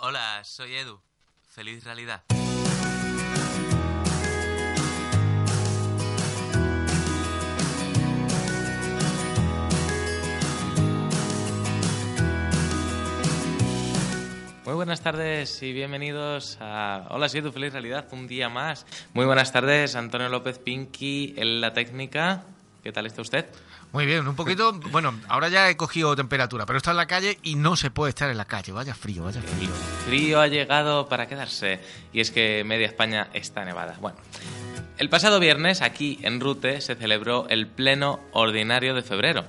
Hola, soy Edu. Feliz realidad. Muy buenas tardes y bienvenidos a Hola, soy Edu. Feliz realidad. Un día más. Muy buenas tardes, Antonio López Pinky en la técnica. ¿Qué tal está usted? Muy bien, un poquito. Bueno, ahora ya he cogido temperatura, pero está en la calle y no se puede estar en la calle. Vaya frío, vaya frío. Frío ha llegado para quedarse y es que media España está nevada. Bueno, el pasado viernes aquí en Rute se celebró el pleno ordinario de febrero.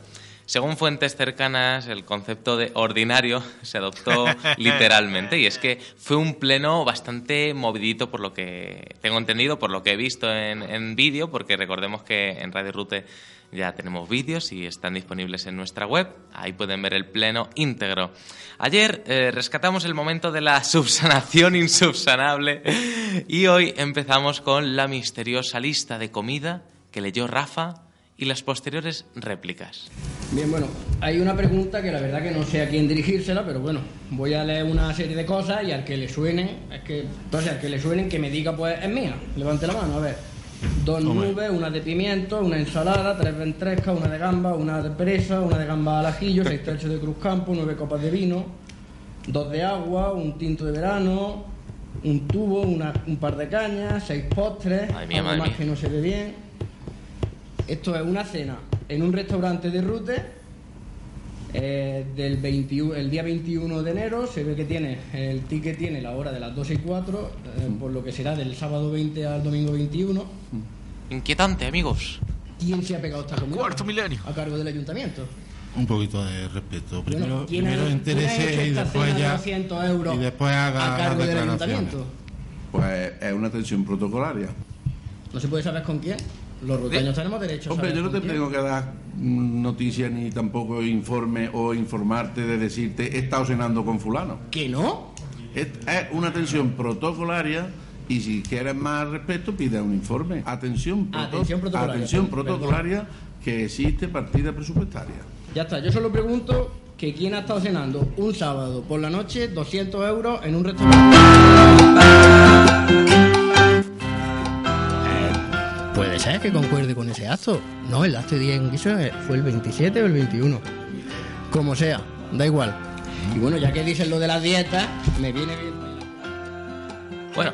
Según fuentes cercanas, el concepto de ordinario se adoptó literalmente y es que fue un pleno bastante movidito por lo que tengo entendido, por lo que he visto en, en vídeo, porque recordemos que en Radio Rute ya tenemos vídeos y están disponibles en nuestra web. Ahí pueden ver el pleno íntegro. Ayer eh, rescatamos el momento de la subsanación insubsanable y hoy empezamos con la misteriosa lista de comida que leyó Rafa y las posteriores réplicas. Bien, bueno, hay una pregunta que la verdad que no sé a quién dirigírsela, pero bueno, voy a leer una serie de cosas y al que le suenen, es que, entonces al que le suenen que me diga pues es mía. Levante la mano, a ver. Dos nubes, una de pimiento, una ensalada, tres ventrescas, una de gamba, una de presa, una de gamba al ajillo, seis tercios de cruzcampo, nueve copas de vino, dos de agua, un tinto de verano, un tubo, una- un par de cañas, seis postres, mía, algo más mía. que no se ve bien. Esto es una cena en un restaurante de Rute eh, del 21, el día 21 de enero. Se ve que tiene, el ticket tiene la hora de las 12 y 4, eh, por lo que será del sábado 20 al domingo 21. Inquietante, amigos. ¿Quién se ha pegado esta comida? Cuarto milenio. A cargo del ayuntamiento. Un poquito de respeto. Primero, Bueno, ¿quién ha- primero ha interese y después de ya 200 euros y después haga a cargo del ayuntamiento? Pues es una atención protocolaria. ¿No se puede saber con quién? Los ruteños tenemos derecho a Hombre, yo no te tengo que dar noticias ni tampoco informe o informarte de decirte he estado cenando con fulano. ¿Que no? Es, es una atención protocolaria y si quieres más respeto pide un informe. Atención, proto- Atención protocolaria, atención protocolaria que existe partida presupuestaria. Ya está, yo solo pregunto que quién ha estado cenando un sábado por la noche 200 euros en un restaurante. Que concuerde con ese acto. No, el acto de día en fue el 27 o el 21. Como sea, da igual. Y bueno, ya que dicen lo de las dietas, me viene bien. Bueno,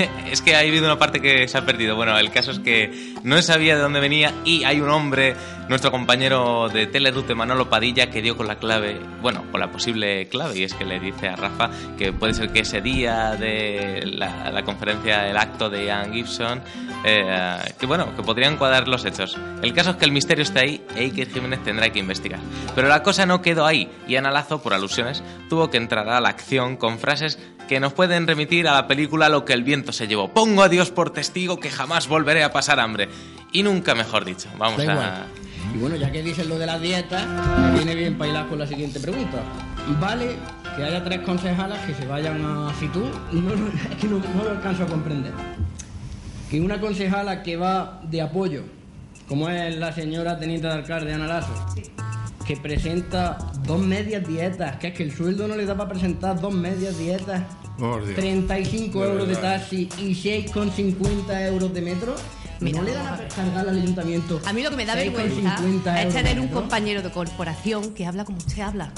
es que ha habido una parte que se ha perdido. Bueno, el caso es que no sabía de dónde venía y hay un hombre, nuestro compañero de Telerute, Manolo Padilla, que dio con la clave, bueno, con la posible clave, y es que le dice a Rafa que puede ser que ese día de la, conferencia, el acto de Ian Gibson, eh, que bueno, que podrían cuadrar los hechos. El caso es que el misterio está ahí e Iker Jiménez tendrá que investigar. Pero la cosa no quedó ahí y Ana Lazo, por alusiones, tuvo que entrar a la acción con frases que nos pueden remitir a la película Lo que el viento se llevó. Pongo a Dios por testigo que jamás volveré a pasar hambre. Y nunca mejor dicho. Vamos a... igual. Y bueno, ya que dicen lo de las dietas, me viene bien bailar con la siguiente pregunta. ¿Vale que haya tres concejalas que se vayan a Fitur? No, no, es que no, no lo alcanzo a comprender. Que una concejala que va de apoyo, como es la señora teniente de alcalde Ana Lazo, que presenta dos medias dietas, que es que el sueldo no le da para presentar dos medias dietas, Por Dios. 35 De euros de taxi y 6,50 euros de metro. Mira, ¿No le dan a cargar al ayuntamiento? A mí lo que me da 6,50 vergüenza es tener un compañero de corporación que habla como usted habla.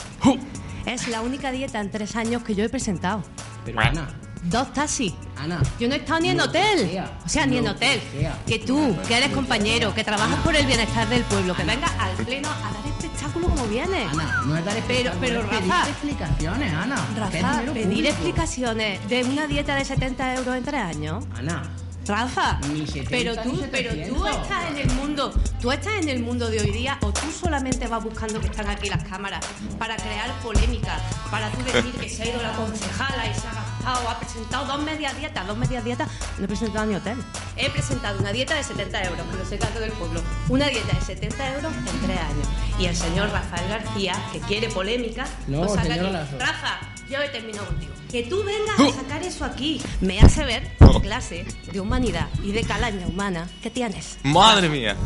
Es la única dieta en tres años que yo he presentado. Pero Ana, Dos taxis. Ana. Yo no he estado ni en hotel. O sea, ni en hotel. Que tú, que eres compañero, que trabajas por el bienestar del pueblo, que vengas al pleno a dar espectáculo como vienes. Ana, no es dar Pero- explicaciones, pero, es pedir Rafa. explicaciones, Ana. Rafa, pedir público. explicaciones de una dieta de 70 euros en tres años. Ana, Rafa, Ni 70 pero tú, pero tú 700. estás en el mundo, tú estás en el mundo de hoy día o tú solamente vas buscando que están aquí las cámaras para crear polémica, para tú decir que se ha ido la concejala y se ha gastado, ha presentado dos medias dietas, dos medias dietas, no he presentado ni hotel. He presentado una dieta de 70 euros, que lo sepa todo el pueblo, una dieta de 70 euros en tres años. Y el señor Rafael García, que quiere polémica, No, pues saca señora aquí. Rafa, yo he terminado contigo. Que tú vengas a sacar eso aquí me hace ver la clase de humanidad y de calaña humana que tienes. ¡Madre mía!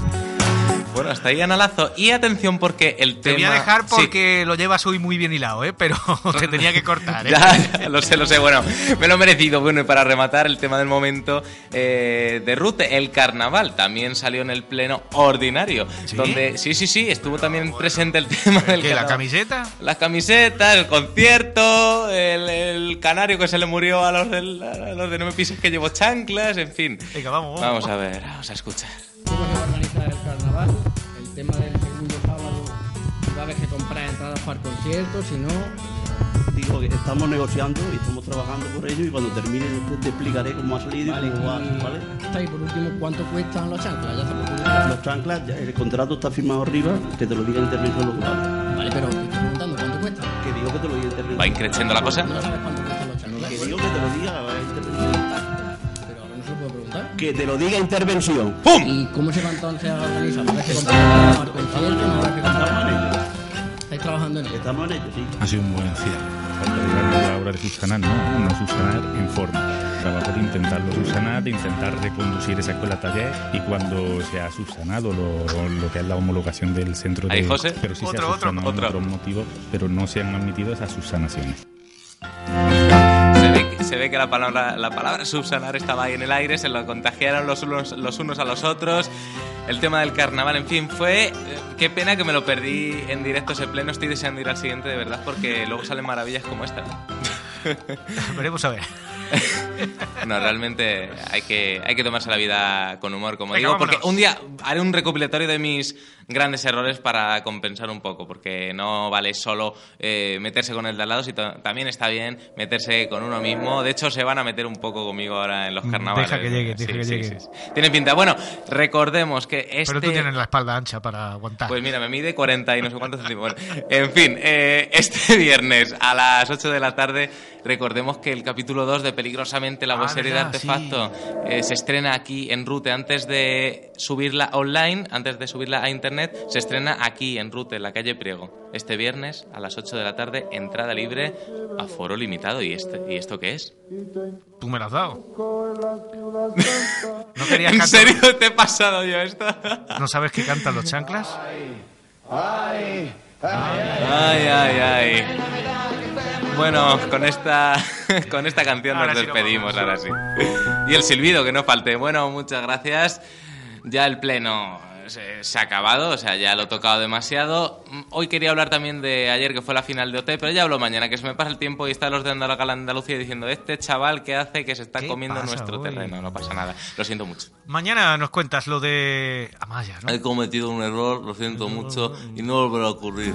Bueno, hasta ahí Analazo. Y atención porque el Te tema... voy a dejar Sí. porque lo llevas hoy muy bien hilado, ¿eh? Pero te tenía que cortar, ¿eh? Ya, ya, lo sé, lo sé. Bueno, me lo he merecido. Bueno, y para rematar el tema del momento eh, de Rute, el carnaval también salió en el pleno ordinario. ¿Sí? Donde, sí, sí, sí, estuvo también presente el tema del ¿Qué, la camiseta? Las camisetas, el concierto, el, el canario que se le murió a los, del, a los de No me pises que llevo chanclas, en fin. Venga, vamos, vamos. Vamos a ver, vamos a escuchar. Para el concierto, si no, Digo que estamos negociando y estamos trabajando por ello y cuando termine te, te explicaré cómo ha salido vale. y cómo va, y- ¿vale? Está ahí por último, ¿cuánto cuestan los chanclas? Ya. Los chanclas, ya el contrato está firmado arriba, que te lo diga intervención local. Vale, pero te estoy preguntando, ¿cuánto cuesta? Que digo que te lo diga intervención ¿Va increciendo la cosa? No sabes cuánto cuestan los chanclas. Que digo que te lo diga intervención. Pero ahora no se lo puedo preguntar. Que te lo diga intervención. ¡Pum! ¿Y cómo se va entonces a organizar? ¿No que comprar? Ello. ¿Estáis trabajando en ello? Estamos en ello, sí. Ha sido un buen cierre. La hora de subsanar, ¿no? No subsanar en forma. Trabajo de intentarlo subsanar, de intentar reconducir esa escuela taller y cuando se ha subsanado lo, lo que es la homologación del centro de... Ahí, José. Pero sí se Otro, ha otro, subsanado otro. en otros motivos, pero no se han admitido esas subsanaciones. Se ve, que- se ve que la palabra, la palabra subsanar estaba ahí en el aire, se lo contagiaron los unos, los unos a los otros. El tema del carnaval, en fin, fue. eh, qué pena que me lo perdí en directo ese pleno. Estoy deseando ir al siguiente, de verdad, porque luego salen maravillas como esta. Veremos a ver. No, realmente hay que, hay que tomarse la vida con humor, como Venga, digo, porque vámonos. un día haré un recopilatorio de mis grandes errores para compensar un poco, porque no vale solo eh, meterse con el de al lado, sino también está bien meterse con uno mismo. De hecho, se van a meter un poco conmigo ahora en los Mm, carnavales. deja que llegue, deja Sí, que sí, llegue. sí. Tiene pinta. Bueno, recordemos que este... Pero tú tienes la espalda ancha para aguantar. Pues mira, me mide 40 y no sé cuántos centímetros. En fin, eh, este viernes a las 8 de la tarde, recordemos que el capítulo 2 de Peligrosamente la Ah, serie de verdad, Artefacto eh, se estrena aquí en Rute. Antes de subirla online, antes de subirla a internet, se estrena aquí en Rute, en la calle Priego. Este viernes a las 8 de la tarde, entrada libre, aforo limitado. ¿Y, este, ¿y esto qué es? Tú me lo has dado. ¿No querías ¿En serio te he pasado yo esto? ¿No sabes qué cantan los chanclas? Ay, ay, ay. Bueno, con esta, con esta canción Ahora nos sí despedimos, ahora sí. Y el silbido, que no falte. Bueno, muchas gracias. Ya el pleno se, se ha acabado, o sea, ya lo he tocado demasiado. Hoy quería hablar también de ayer, que fue la final de OT, pero ya hablo mañana, que se me pasa el tiempo y están los de Andal- Andalucía diciendo, este chaval que hace que se está ¿Qué comiendo nuestro hoy? terreno. No pasa nada, lo siento mucho. Mañana nos cuentas lo de Amaya, ¿no? He cometido un error, lo siento mucho, y no volverá a ocurrir.